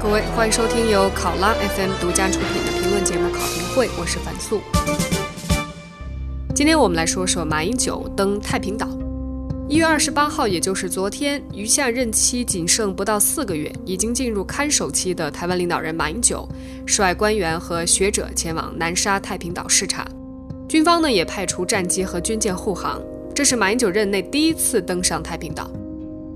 各位，欢迎收听由考拉 FM 独家出品的评论节目《考评会》，我是樊素。今天我们来说说马英九登太平岛。一月二十八号，也就是昨天，余下任期仅剩不到四个月，已经进入看守期的台湾领导人马英九，率官员和学者前往南沙太平岛视察。军方呢也派出战机和军舰护航，这是马英九任内第一次登上太平岛。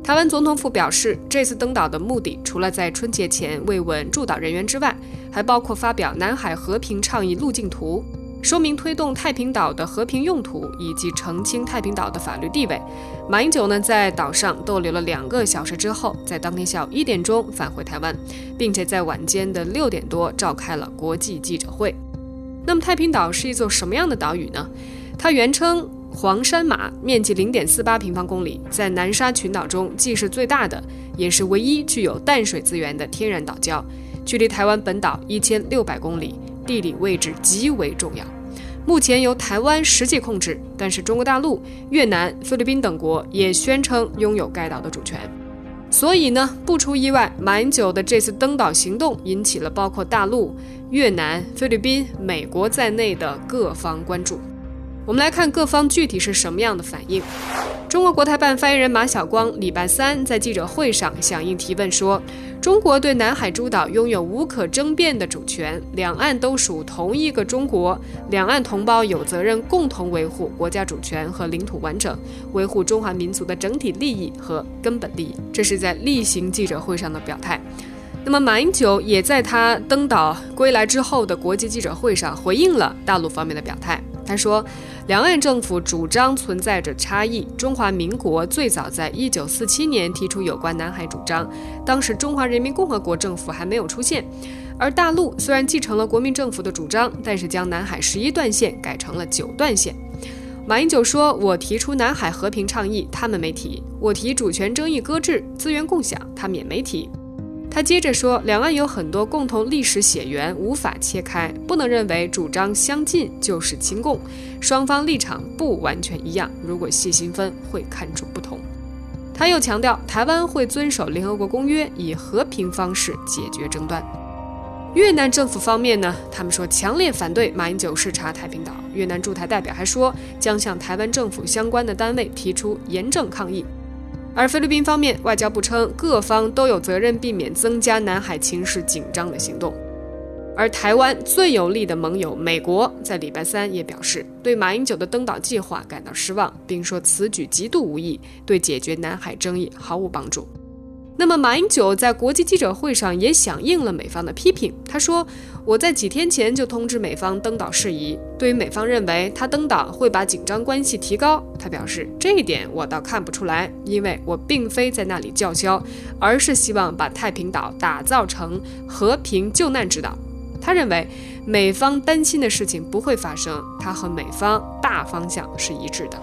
台湾总统府表示，这次登岛的目的，除了在春节前慰问驻岛人员之外，还包括发表南海和平倡议路径图，说明推动太平岛的和平用途以及澄清太平岛的法律地位。马英九呢，在岛上逗留了两个小时之后，在当天下午一点钟返回台湾，并且在晚间的六点多召开了国际记者会。那么，太平岛是一座什么样的岛屿呢？它原称。黄山马面积零点四八平方公里，在南沙群岛中既是最大的，也是唯一具有淡水资源的天然岛礁，距离台湾本岛一千六百公里，地理位置极为重要。目前由台湾实际控制，但是中国大陆、越南、菲律宾等国也宣称拥有该岛的主权。所以呢，不出意外，马英九的这次登岛行动引起了包括大陆、越南、菲律宾、美国在内的各方关注。我们来看各方具体是什么样的反应。中国国台办发言人马晓光礼拜三在记者会上响应提问说：“中国对南海诸岛拥有无可争辩的主权，两岸都属同一个中国，两岸同胞有责任共同维护国家主权和领土完整，维护中华民族的整体利益和根本利益。”这是在例行记者会上的表态。那么，马英九也在他登岛归来之后的国际记者会上回应了大陆方面的表态。他说，两岸政府主张存在着差异。中华民国最早在一九四七年提出有关南海主张，当时中华人民共和国政府还没有出现。而大陆虽然继承了国民政府的主张，但是将南海十一段线改成了九段线。马英九说：“我提出南海和平倡议，他们没提；我提主权争议搁置、资源共享，他们也没提。”他接着说，两岸有很多共同历史血缘，无法切开，不能认为主张相近就是亲共，双方立场不完全一样，如果细心分会看出不同。他又强调，台湾会遵守联合国公约，以和平方式解决争端。越南政府方面呢，他们说强烈反对马英九视察太平岛，越南驻台代表还说将向台湾政府相关的单位提出严正抗议。而菲律宾方面，外交部称各方都有责任避免增加南海情势紧张的行动。而台湾最有力的盟友美国在礼拜三也表示，对马英九的登岛计划感到失望，并说此举极度无益，对解决南海争议毫无帮助。那么，马英九在国际记者会上也响应了美方的批评。他说：“我在几天前就通知美方登岛事宜。对于美方认为他登岛会把紧张关系提高，他表示这一点我倒看不出来，因为我并非在那里叫嚣，而是希望把太平岛打造成和平救难之岛。他认为美方担心的事情不会发生，他和美方大方向是一致的。”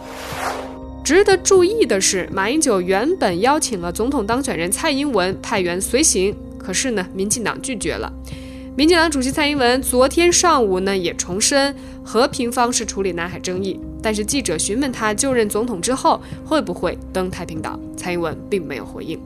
值得注意的是，马英九原本邀请了总统当选人蔡英文派员随行，可是呢，民进党拒绝了。民进党主席蔡英文昨天上午呢，也重申和平方式处理南海争议，但是记者询问他就任总统之后会不会登太平岛，蔡英文并没有回应。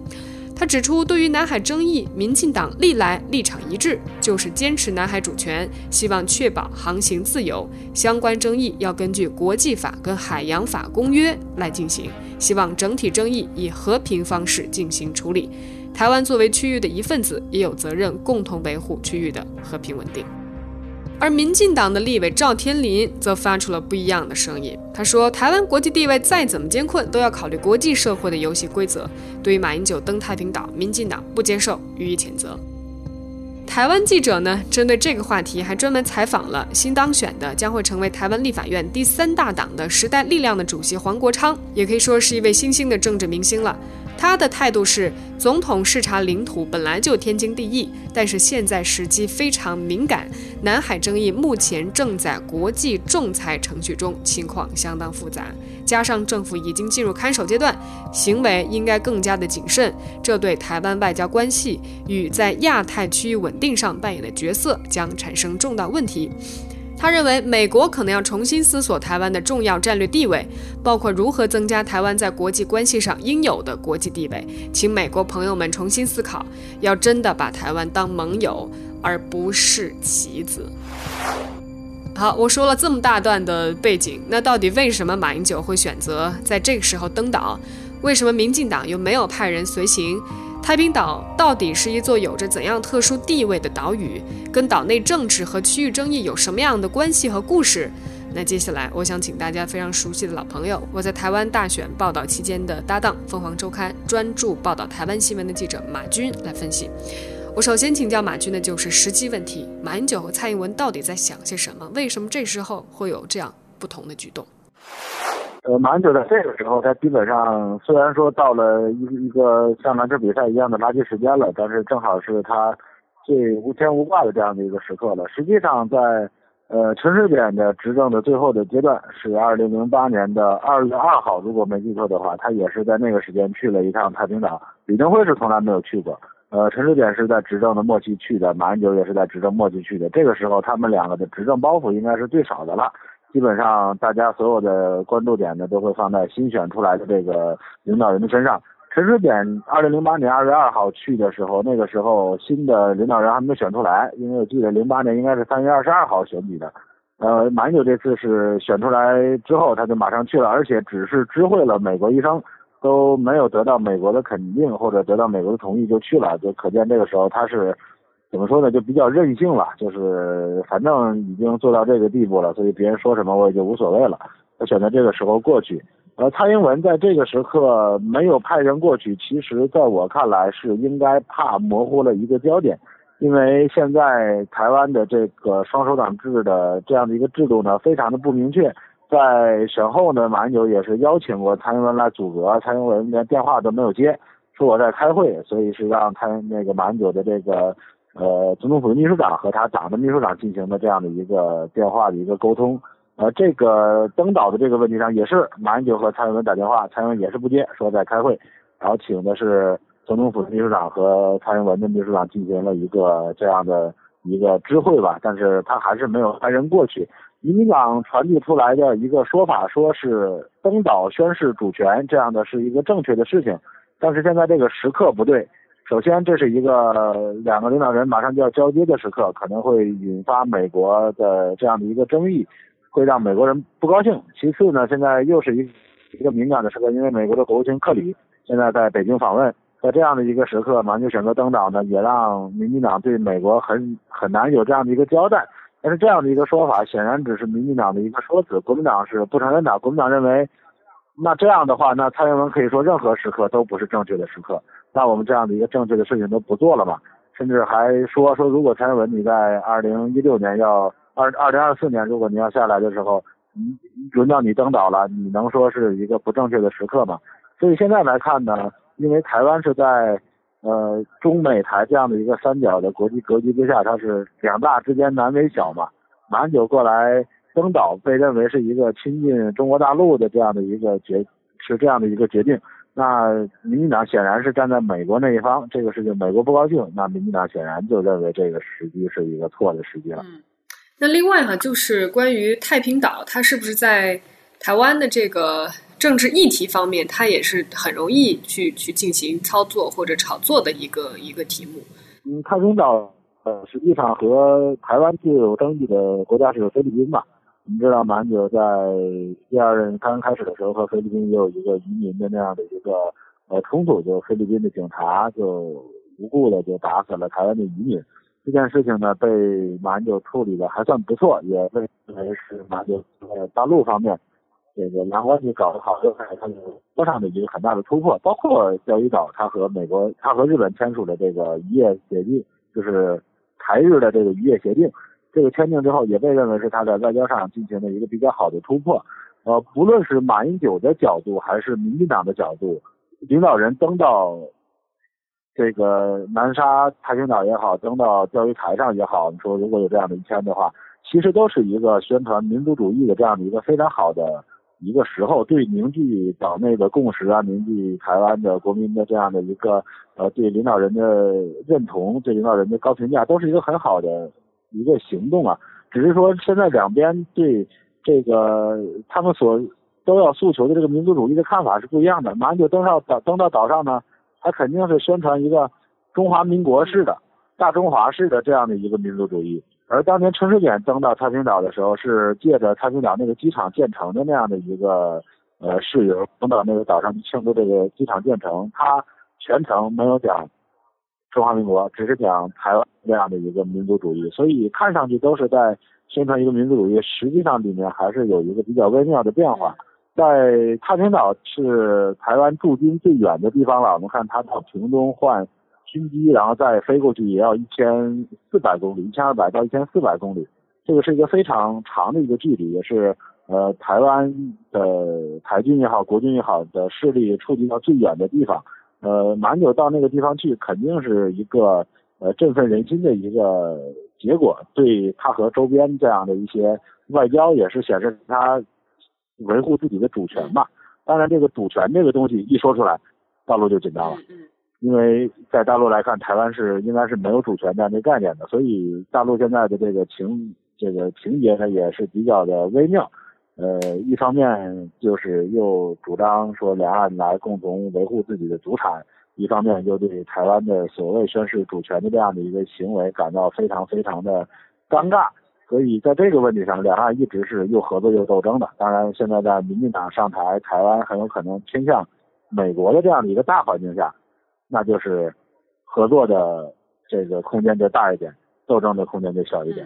他指出，对于南海争议，民进党历来立场一致，就是坚持南海主权，希望确保航行自由。相关争议要根据国际法跟海洋法公约来进行，希望整体争议以和平方式进行处理。台湾作为区域的一份子，也有责任共同维护区域的和平稳定。而民进党的立委赵天麟则发出了不一样的声音。他说：“台湾国际地位再怎么艰困，都要考虑国际社会的游戏规则。对于马英九登太平岛，民进党不接受，予以谴责。”台湾记者呢，针对这个话题，还专门采访了新当选的、将会成为台湾立法院第三大党的时代力量的主席黄国昌，也可以说是一位新兴的政治明星了。他的态度是，总统视察领土本来就天经地义，但是现在时机非常敏感，南海争议目前正在国际仲裁程序中，情况相当复杂，加上政府已经进入看守阶段，行为应该更加的谨慎，这对台湾外交关系与在亚太区域稳定上扮演的角色将产生重大问题。他认为美国可能要重新思索台湾的重要战略地位，包括如何增加台湾在国际关系上应有的国际地位。请美国朋友们重新思考，要真的把台湾当盟友，而不是棋子。好，我说了这么大段的背景，那到底为什么马英九会选择在这个时候登岛？为什么民进党又没有派人随行？太平岛到底是一座有着怎样特殊地位的岛屿？跟岛内政治和区域争议有什么样的关系和故事？那接下来，我想请大家非常熟悉的老朋友，我在台湾大选报道期间的搭档，凤凰周刊专注报道台湾新闻的记者马军来分析。我首先请教马军的就是时机问题：马英九和蔡英文到底在想些什么？为什么这时候会有这样不同的举动？呃，马英九在这个时候，他基本上虽然说到了一一个像篮球比赛一样的垃圾时间了，但是正好是他最无牵无挂的这样的一个时刻了。实际上，在呃陈水扁的执政的最后的阶段，是二零零八年的二月二号，如果没记错的话，他也是在那个时间去了一趟太平岛。李登辉是从来没有去过。呃，陈水扁是在执政的末期去的，马英九也是在执政末期去的。这个时候，他们两个的执政包袱应该是最少的了。基本上，大家所有的关注点呢，都会放在新选出来的这个领导人的身上。陈水扁二零零八年二月二号去的时候，那个时候新的领导人还没有选出来，因为我记得零八年应该是三月二十二号选举的。呃，马英九这次是选出来之后，他就马上去了，而且只是知会了美国医生。都没有得到美国的肯定或者得到美国的同意就去了，就可见这个时候他是怎么说呢？就比较任性了，就是反正已经做到这个地步了，所以别人说什么我也就无所谓了。我选择这个时候过去，呃，蔡英文在这个时刻没有派人过去，其实在我看来是应该怕模糊了一个焦点，因为现在台湾的这个双手党制的这样的一个制度呢，非常的不明确。在选后呢，马英九也是邀请过蔡英文来组阁，蔡英文连电话都没有接，说我在开会，所以是让蔡那个马英九的这个呃总统府的秘书长和他党的秘书长进行的这样的一个电话的一个沟通。呃，这个登岛的这个问题上也是马英九和蔡英文打电话，蔡英文也是不接，说在开会，然后请的是总统府的秘书长和蔡英文的秘书长进行了一个这样的一个知会吧，但是他还是没有派人过去。民进党传递出来的一个说法，说是登岛宣示主权，这样的是一个正确的事情。但是现在这个时刻不对。首先，这是一个两个领导人马上就要交接的时刻，可能会引发美国的这样的一个争议，会让美国人不高兴。其次呢，现在又是一一个敏感的时刻，因为美国的国务卿克里现在在北京访问，在这样的一个时刻，马上就选择登岛呢，也让民进党对美国很很难有这样的一个交代。但是这样的一个说法，显然只是民进党的一个说辞，国民党是不承认的。国民党认为，那这样的话，那蔡英文可以说任何时刻都不是正确的时刻，那我们这样的一个正确的事情都不做了嘛？甚至还说说，如果蔡英文你在二零一六年要二二零二四年，如果你要下来的时候，你轮到你登岛了，你能说是一个不正确的时刻吗？所以现在来看呢，因为台湾是在。呃，中美台这样的一个三角的国际格局之下，它是两大之间难为小嘛。马英九过来登岛，被认为是一个亲近中国大陆的这样的一个决，是这样的一个决定。那民进党显然是站在美国那一方，这个事情美国不高兴，那民进党显然就认为这个时机是一个错的时机了。嗯，那另外哈，就是关于太平岛，它是不是在台湾的这个？政治议题方面，它也是很容易去去进行操作或者炒作的一个一个题目。嗯，太平岛呃，实际上和台湾最有争议的国家是菲律宾嘛。我们知道，马英九在第二任刚开始的时候，和菲律宾也有一个移民的那样的一个呃冲突，就菲律宾的警察就无故的就打死了台湾的移民。这件事情呢，被马英九处理的还算不错，也被认为是马英九在大陆方面。这个两关系搞得好，又在他们多上的一个很大的突破，包括钓鱼岛，他和美国，他和日本签署的这个渔业协定，就是台日的这个渔业协定，这个签订之后，也被认为是他在外交上进行了一个比较好的突破。呃，不论是马英九的角度，还是民进党的角度，领导人登到这个南沙太平岛也好，登到钓鱼台上也好，你说如果有这样的一签的话，其实都是一个宣传民族主义的这样的一个非常好的。一个时候，对凝聚岛内的共识啊，凝聚台湾的国民的这样的一个呃，对领导人的认同，对领导人的高评价，都是一个很好的一个行动啊。只是说现在两边对这个他们所都要诉求的这个民族主义的看法是不一样的。马英九登上岛登到岛上呢，他肯定是宣传一个中华民国式的、大中华式的这样的一个民族主义。而当年陈水扁登到太平岛的时候，是借着太平岛那个机场建成的那样的一个呃事由，登到那个岛上庆祝这个机场建成。他全程没有讲中华民国，只是讲台湾这样的一个民族主义。所以看上去都是在宣传一个民族主义，实际上里面还是有一个比较微妙的变化。在太平岛是台湾驻军最远的地方了，我们看它到屏东换。军机，然后再飞过去也要一千四百公里，一千二百到一千四百公里，这个是一个非常长的一个距离，也是呃台湾的台军也好，国军也好的势力触及到最远的地方。呃，马英九到那个地方去，肯定是一个呃振奋人心的一个结果，对他和周边这样的一些外交也是显示他维护自己的主权吧。当然，这个主权这个东西一说出来，大陆就紧张了。因为在大陆来看，台湾是应该是没有主权这样的概念的，所以大陆现在的这个情这个情节呢也是比较的微妙。呃，一方面就是又主张说两岸来共同维护自己的主产，一方面又对台湾的所谓宣示主权的这样的一个行为感到非常非常的尴尬。所以在这个问题上，两岸一直是又合作又斗争的。当然，现在在民进党上台，台湾很有可能偏向美国的这样的一个大环境下。那就是合作的这个空间就大一点，斗争的空间就小一点。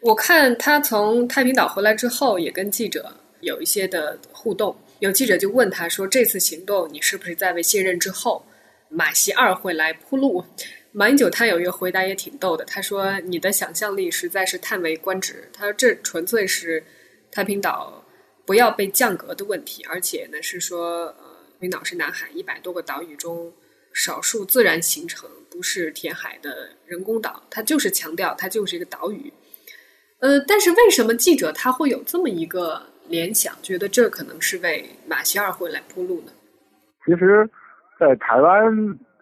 我看他从太平岛回来之后，也跟记者有一些的互动。有记者就问他说：“这次行动，你是不是在为卸任之后马习二会来铺路？”马英九他有一个回答也挺逗的，他说：“你的想象力实在是叹为观止。”他说：“这纯粹是太平岛不要被降格的问题，而且呢是说，呃，太平岛是南海一百多个岛屿中。”少数自然形成，不是填海的人工岛，它就是强调它就是一个岛屿。呃，但是为什么记者他会有这么一个联想，觉得这可能是为马歇尔会来铺路呢？其实，在台湾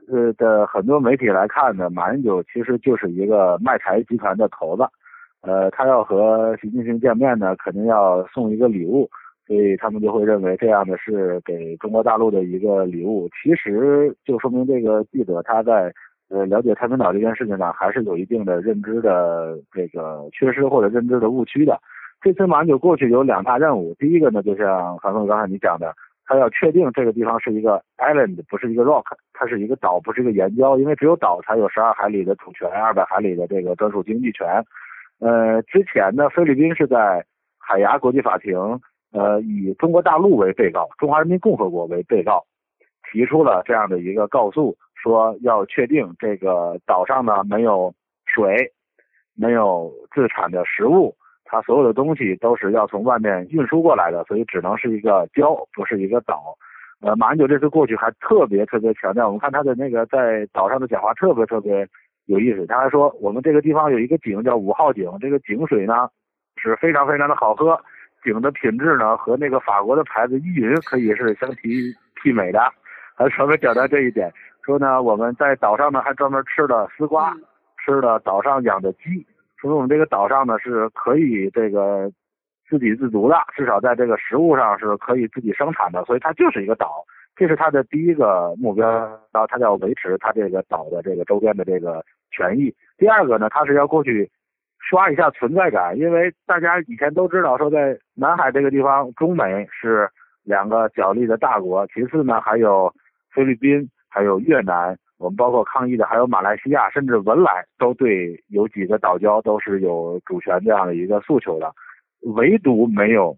呃的很多媒体来看呢，马英九其实就是一个卖台集团的头子。呃，他要和习近平见面呢，肯定要送一个礼物。所以他们就会认为这样的是给中国大陆的一个礼物，其实就说明这个记者他在呃了解太平岛这件事情呢还是有一定的认知的这个缺失或者认知的误区的。这次马英九过去有两大任务，第一个呢就像韩总刚才你讲的，他要确定这个地方是一个 island，不是一个 rock，它是一个岛，不是一个岩礁，因为只有岛才有十二海里的主权，二百海里的这个专属经济权。呃，之前呢，菲律宾是在海牙国际法庭。呃，以中国大陆为被告，中华人民共和国为被告，提出了这样的一个告诉，说要确定这个岛上呢没有水，没有自产的食物，它所有的东西都是要从外面运输过来的，所以只能是一个礁，不是一个岛。呃，马英九这次过去还特别特别强调，我们看他的那个在岛上的讲话特别特别有意思，他还说我们这个地方有一个井叫五号井，这个井水呢是非常非常的好喝。井的品质呢，和那个法国的牌子依云可以是相提媲美的，还专门讲到这一点，说呢我们在岛上呢还专门吃了丝瓜，吃了岛上养的鸡，说我们这个岛上呢是可以这个自给自足的，至少在这个食物上是可以自己生产的，所以它就是一个岛，这是它的第一个目标，然后它要维持它这个岛的这个周边的这个权益。第二个呢，它是要过去。刷一下存在感，因为大家以前都知道说，在南海这个地方，中美是两个角力的大国。其次呢，还有菲律宾，还有越南，我们包括抗议的还有马来西亚，甚至文莱都对有几个岛礁都是有主权这样的一个诉求的，唯独没有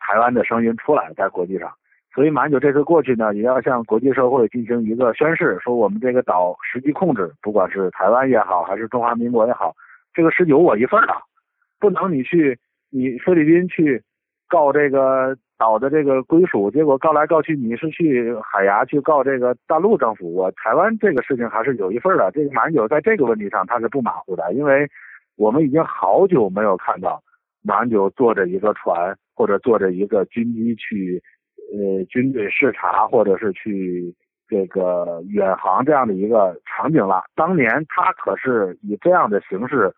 台湾的声音出来在国际上。所以马英九这次过去呢，也要向国际社会进行一个宣誓，说我们这个岛实际控制，不管是台湾也好，还是中华民国也好。这个是有我一份的，不能你去你菲律宾去告这个岛的这个归属，结果告来告去你是去海牙去告这个大陆政府，我台湾这个事情还是有一份的。这个马英九在这个问题上他是不马虎的，因为我们已经好久没有看到马英九坐着一个船或者坐着一个军机去呃军队视察或者是去。这个远航这样的一个场景了，当年他可是以这样的形式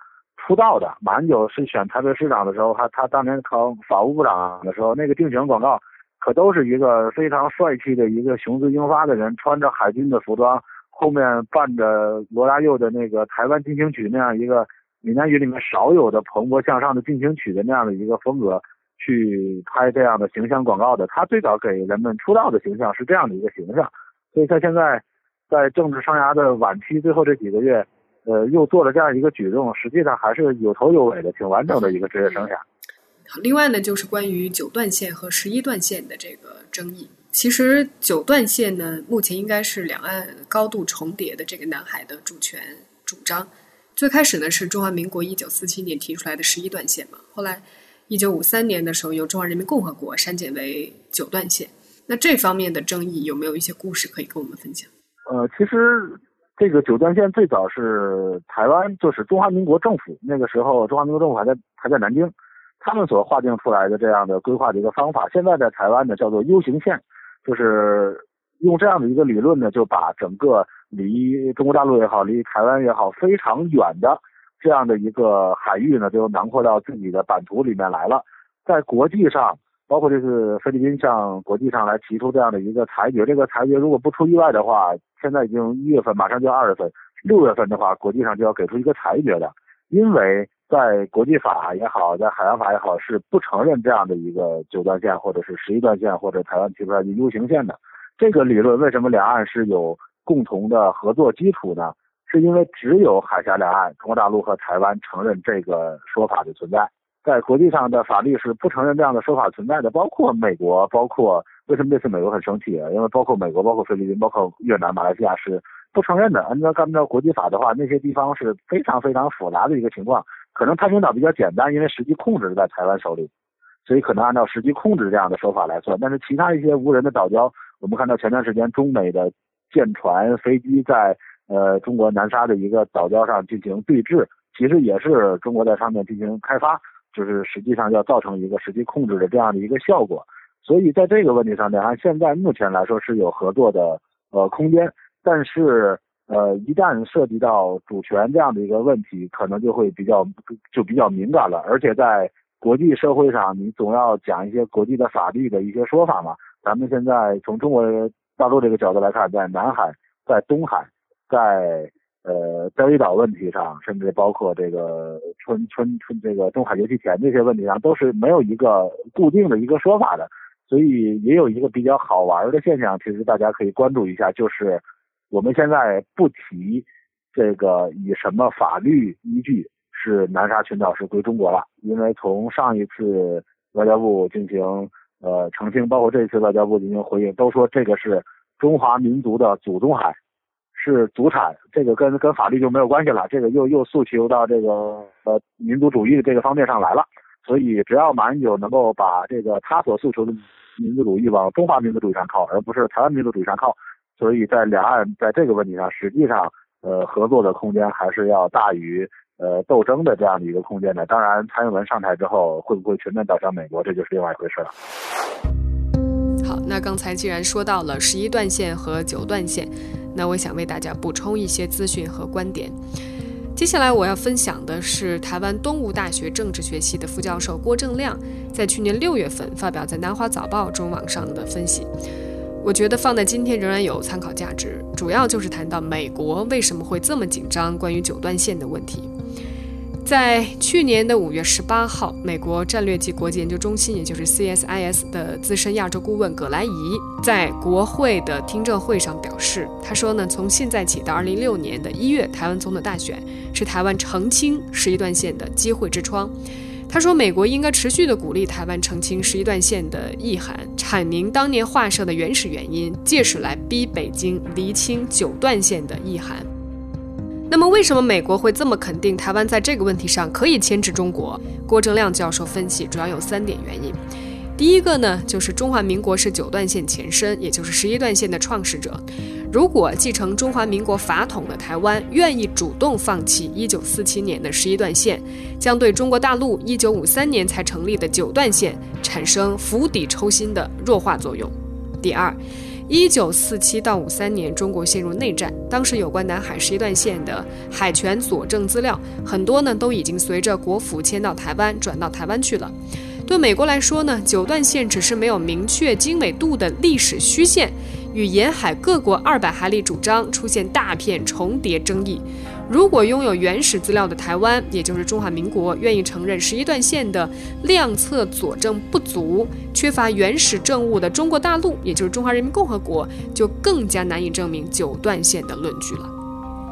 出道的。马英九是选台北市长的时候，他他当年考法务部长的时候，那个竞选广告可都是一个非常帅气的一个雄姿英发的人，穿着海军的服装，后面伴着罗大佑的那个台湾进行曲那样一个闽南语里面少有的蓬勃向上的进行曲的那样的一个风格去拍这样的形象广告的。他最早给人们出道的形象是这样的一个形象，所以他现在在政治生涯的晚期最后这几个月。呃，又做了这样一个举动，实际上还是有头有尾的，挺完整的一个职业生涯。另外呢，就是关于九段线和十一段线的这个争议。其实九段线呢，目前应该是两岸高度重叠的这个南海的主权主张。最开始呢，是中华民国一九四七年提出来的十一段线嘛，后来一九五三年的时候，由中华人民共和国删减为九段线。那这方面的争议有没有一些故事可以跟我们分享？呃，其实。这个九段线最早是台湾，就是中华民国政府那个时候，中华民国政府还在还在南京，他们所划定出来的这样的规划的一个方法。现在在台湾呢叫做 U 型线，就是用这样的一个理论呢，就把整个离中国大陆也好，离台湾也好非常远的这样的一个海域呢，就囊括到自己的版图里面来了。在国际上，包括这次菲律宾向国际上来提出这样的一个裁决，这个裁决如果不出意外的话。现在已经一月份，马上就二月份，六月份的话，国际上就要给出一个裁决的，因为在国际法也好，在海洋法也好，是不承认这样的一个九段线或者是十一段线或者台湾提出来的 U 型线的。这个理论为什么两岸是有共同的合作基础呢？是因为只有海峡两岸，中国大陆和台湾承认这个说法的存在，在国际上的法律是不承认这样的说法存在的，包括美国，包括。为什么这次美国很生气啊？因为包括美国、包括菲律宾、包括越南、马来西亚是不承认的。按照按照国际法的话，那些地方是非常非常复杂的一个情况。可能太平岛比较简单，因为实际控制在台湾手里，所以可能按照实际控制这样的说法来算。但是其他一些无人的岛礁，我们看到前段时间中美的舰船、飞机在呃中国南沙的一个岛礁上进行对峙，其实也是中国在上面进行开发，就是实际上要造成一个实际控制的这样的一个效果。所以在这个问题上，两岸现在目前来说是有合作的呃空间，但是呃一旦涉及到主权这样的一个问题，可能就会比较就比较敏感了。而且在国际社会上，你总要讲一些国际的法律的一些说法嘛。咱们现在从中国大陆这个角度来看，在南海、在东海、在呃钓鱼岛问题上，甚至包括这个春春春这个东海油气田这些问题上，都是没有一个固定的一个说法的。所以也有一个比较好玩的现象，其实大家可以关注一下，就是我们现在不提这个以什么法律依据是南沙群岛是归中国了，因为从上一次外交部进行呃澄清，包括这次外交部进行回应，都说这个是中华民族的祖宗海，是祖产，这个跟跟法律就没有关系了，这个又又诉求到这个呃民族主义的这个方面上来了。所以，只要马英九能够把这个他所诉求的民族主义往中华民族主义上靠，而不是台湾民族主义上靠，所以在两岸在这个问题上，实际上呃合作的空间还是要大于呃斗争的这样的一个空间的。当然，蔡英文上台之后会不会全面倒向美国，这就是另外一回事了。好，那刚才既然说到了十一段线和九段线，那我想为大家补充一些资讯和观点。接下来我要分享的是台湾东吴大学政治学系的副教授郭正亮在去年六月份发表在《南华早报》中网上的分析，我觉得放在今天仍然有参考价值。主要就是谈到美国为什么会这么紧张关于九段线的问题。在去年的五月十八号，美国战略及国际研究中心，也就是 CSIS 的资深亚洲顾问葛莱仪在国会的听证会上表示，他说呢，从现在起到二零一六年的一月，台湾总统大选是台湾澄清十一段线的机会之窗。他说，美国应该持续的鼓励台湾澄清十一段线的意涵，阐明当年划设的原始原因，借此来逼北京厘清九段线的意涵。那么，为什么美国会这么肯定台湾在这个问题上可以牵制中国？郭正亮教授分析，主要有三点原因。第一个呢，就是中华民国是九段线前身，也就是十一段线的创始者。如果继承中华民国法统的台湾愿意主动放弃一九四七年的十一段线，将对中国大陆一九五三年才成立的九段线产生釜底抽薪的弱化作用。第二。一九四七到五三年，中国陷入内战，当时有关南海十一段线的海权佐证资料很多呢，都已经随着国府迁到台湾，转到台湾去了。对美国来说呢，九段线只是没有明确经纬度的历史虚线，与沿海各国二百海里主张出现大片重叠争议。如果拥有原始资料的台湾，也就是中华民国，愿意承认十一段线的量测佐证不足，缺乏原始证物的中国大陆，也就是中华人民共和国，就更加难以证明九段线的论据了。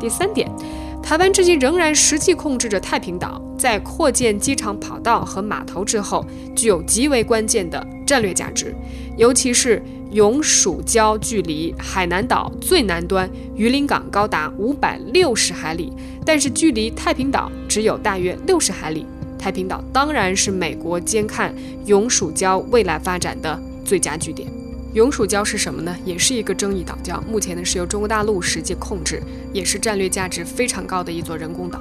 第三点。台湾至今仍然实际控制着太平岛，在扩建机场跑道和码头之后，具有极为关键的战略价值。尤其是永暑礁距离海南岛最南端榆林港高达五百六十海里，但是距离太平岛只有大约六十海里。太平岛当然是美国监看永暑礁未来发展的最佳据点。永暑礁是什么呢？也是一个争议岛礁，目前呢是由中国大陆实际控制，也是战略价值非常高的一座人工岛。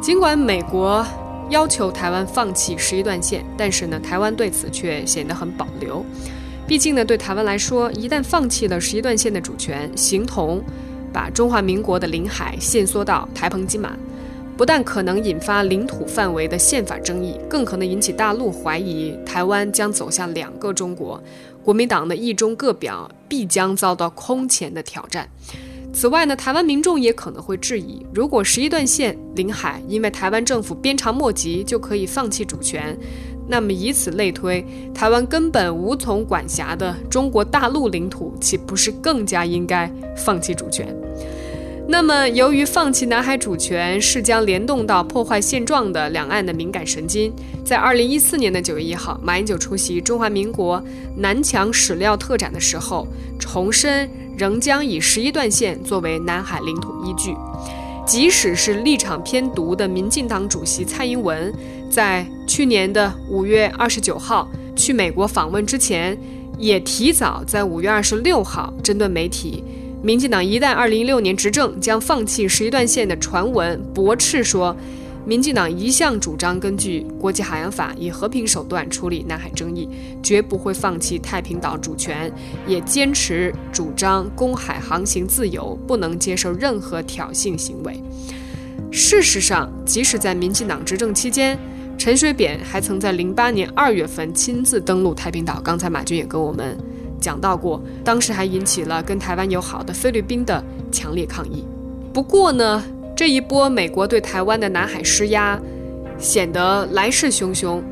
尽管美国要求台湾放弃十一段线，但是呢，台湾对此却显得很保留。毕竟呢，对台湾来说，一旦放弃了十一段线的主权，形同把中华民国的领海限缩到台澎金马。不但可能引发领土范围的宪法争议，更可能引起大陆怀疑台湾将走向两个中国。国民党的一中各表必将遭到空前的挑战。此外呢，台湾民众也可能会质疑：如果十一段线领海因为台湾政府鞭长莫及就可以放弃主权，那么以此类推，台湾根本无从管辖的中国大陆领土岂不是更加应该放弃主权？那么，由于放弃南海主权是将联动到破坏现状的两岸的敏感神经，在二零一四年的九月一号，马英九出席中华民国南墙史料特展的时候，重申仍将以十一段线作为南海领土依据。即使是立场偏独的民进党主席蔡英文，在去年的五月二十九号去美国访问之前，也提早在五月二十六号针对媒体。民进党一旦二零一六年执政，将放弃十一段线的传闻，驳斥说，民进党一向主张根据国际海洋法以和平手段处理南海争议，绝不会放弃太平岛主权，也坚持主张公海航行自由，不能接受任何挑衅行为。事实上，即使在民进党执政期间，陈水扁还曾在零八年二月份亲自登陆太平岛。刚才马军也跟我们。讲到过，当时还引起了跟台湾友好的菲律宾的强烈抗议。不过呢，这一波美国对台湾的南海施压，显得来势汹汹。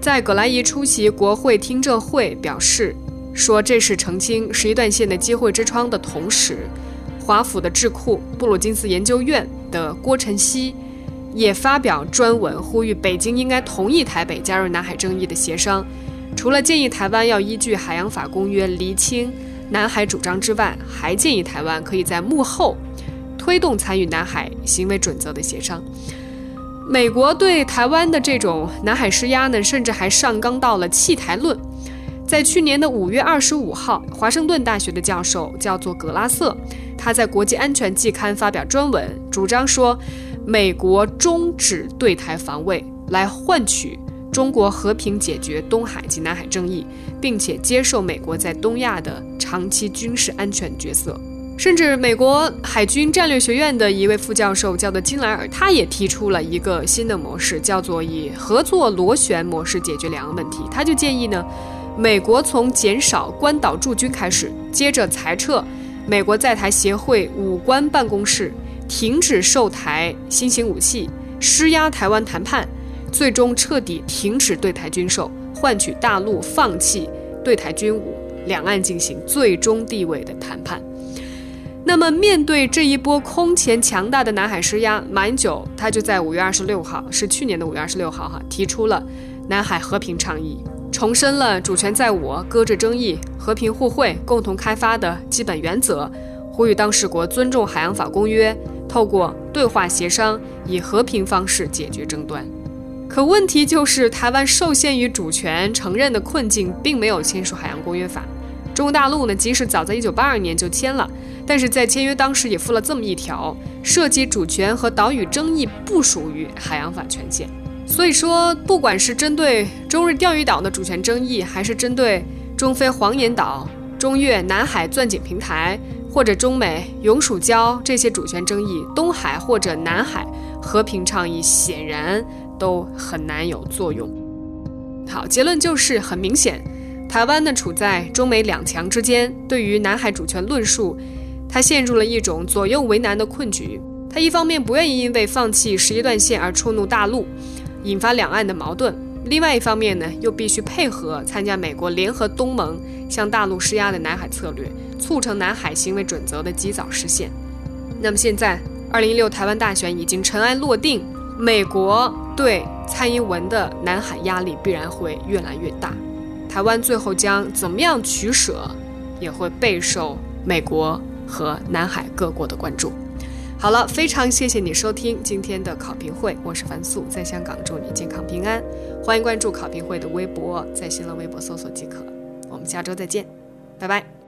在葛莱仪出席国会听证会表示说这是澄清十一段线的机会之窗的同时，华府的智库布鲁金斯研究院的郭晨曦也发表专文，呼吁北京应该同意台北加入南海争议的协商。除了建议台湾要依据海洋法公约厘清南海主张之外，还建议台湾可以在幕后推动参与南海行为准则的协商。美国对台湾的这种南海施压呢，甚至还上纲到了弃台论。在去年的五月二十五号，华盛顿大学的教授叫做格拉瑟，他在《国际安全季刊》发表专文，主张说美国终止对台防卫，来换取。中国和平解决东海及南海争议，并且接受美国在东亚的长期军事安全角色。甚至美国海军战略学院的一位副教授叫做金莱尔，他也提出了一个新的模式，叫做以合作螺旋模式解决两岸问题。他就建议呢，美国从减少关岛驻军开始，接着裁撤美国在台协会武官办公室，停止售台新型武器，施压台湾谈判。最终彻底停止对台军售，换取大陆放弃对台军武，两岸进行最终地位的谈判。那么，面对这一波空前强大的南海施压，马英九他就在五月二十六号，是去年的五月二十六号哈，提出了南海和平倡议，重申了主权在我、搁置争议、和平互惠、共同开发的基本原则，呼吁当事国尊重海洋法公约，透过对话协商，以和平方式解决争端。可问题就是，台湾受限于主权承认的困境，并没有签署海洋公约法。中国大陆呢，即使早在一九八二年就签了，但是在签约当时也附了这么一条：涉及主权和岛屿争议不属于海洋法权限。所以说，不管是针对中日钓鱼岛的主权争议，还是针对中非黄岩岛中越南海钻井平台，或者中美永暑礁这些主权争议，东海或者南海和平倡议显然都很难有作用。好，结论就是很明显，台湾呢处在中美两强之间，对于南海主权论述，它陷入了一种左右为难的困局。他一方面不愿意因为放弃十一段线而触怒大陆，引发两岸的矛盾；另外一方面呢，又必须配合参加美国联合东盟向大陆施压的南海策略，促成南海行为准则的及早实现。那么现在，二零一六台湾大选已经尘埃落定，美国对蔡英文的南海压力必然会越来越大，台湾最后将怎么样取舍，也会备受美国和南海各国的关注。好了，非常谢谢你收听今天的考评会，我是樊素，在香港祝你健康平安。欢迎关注考评会的微博，在新浪微博搜索即可。我们下周再见，拜拜。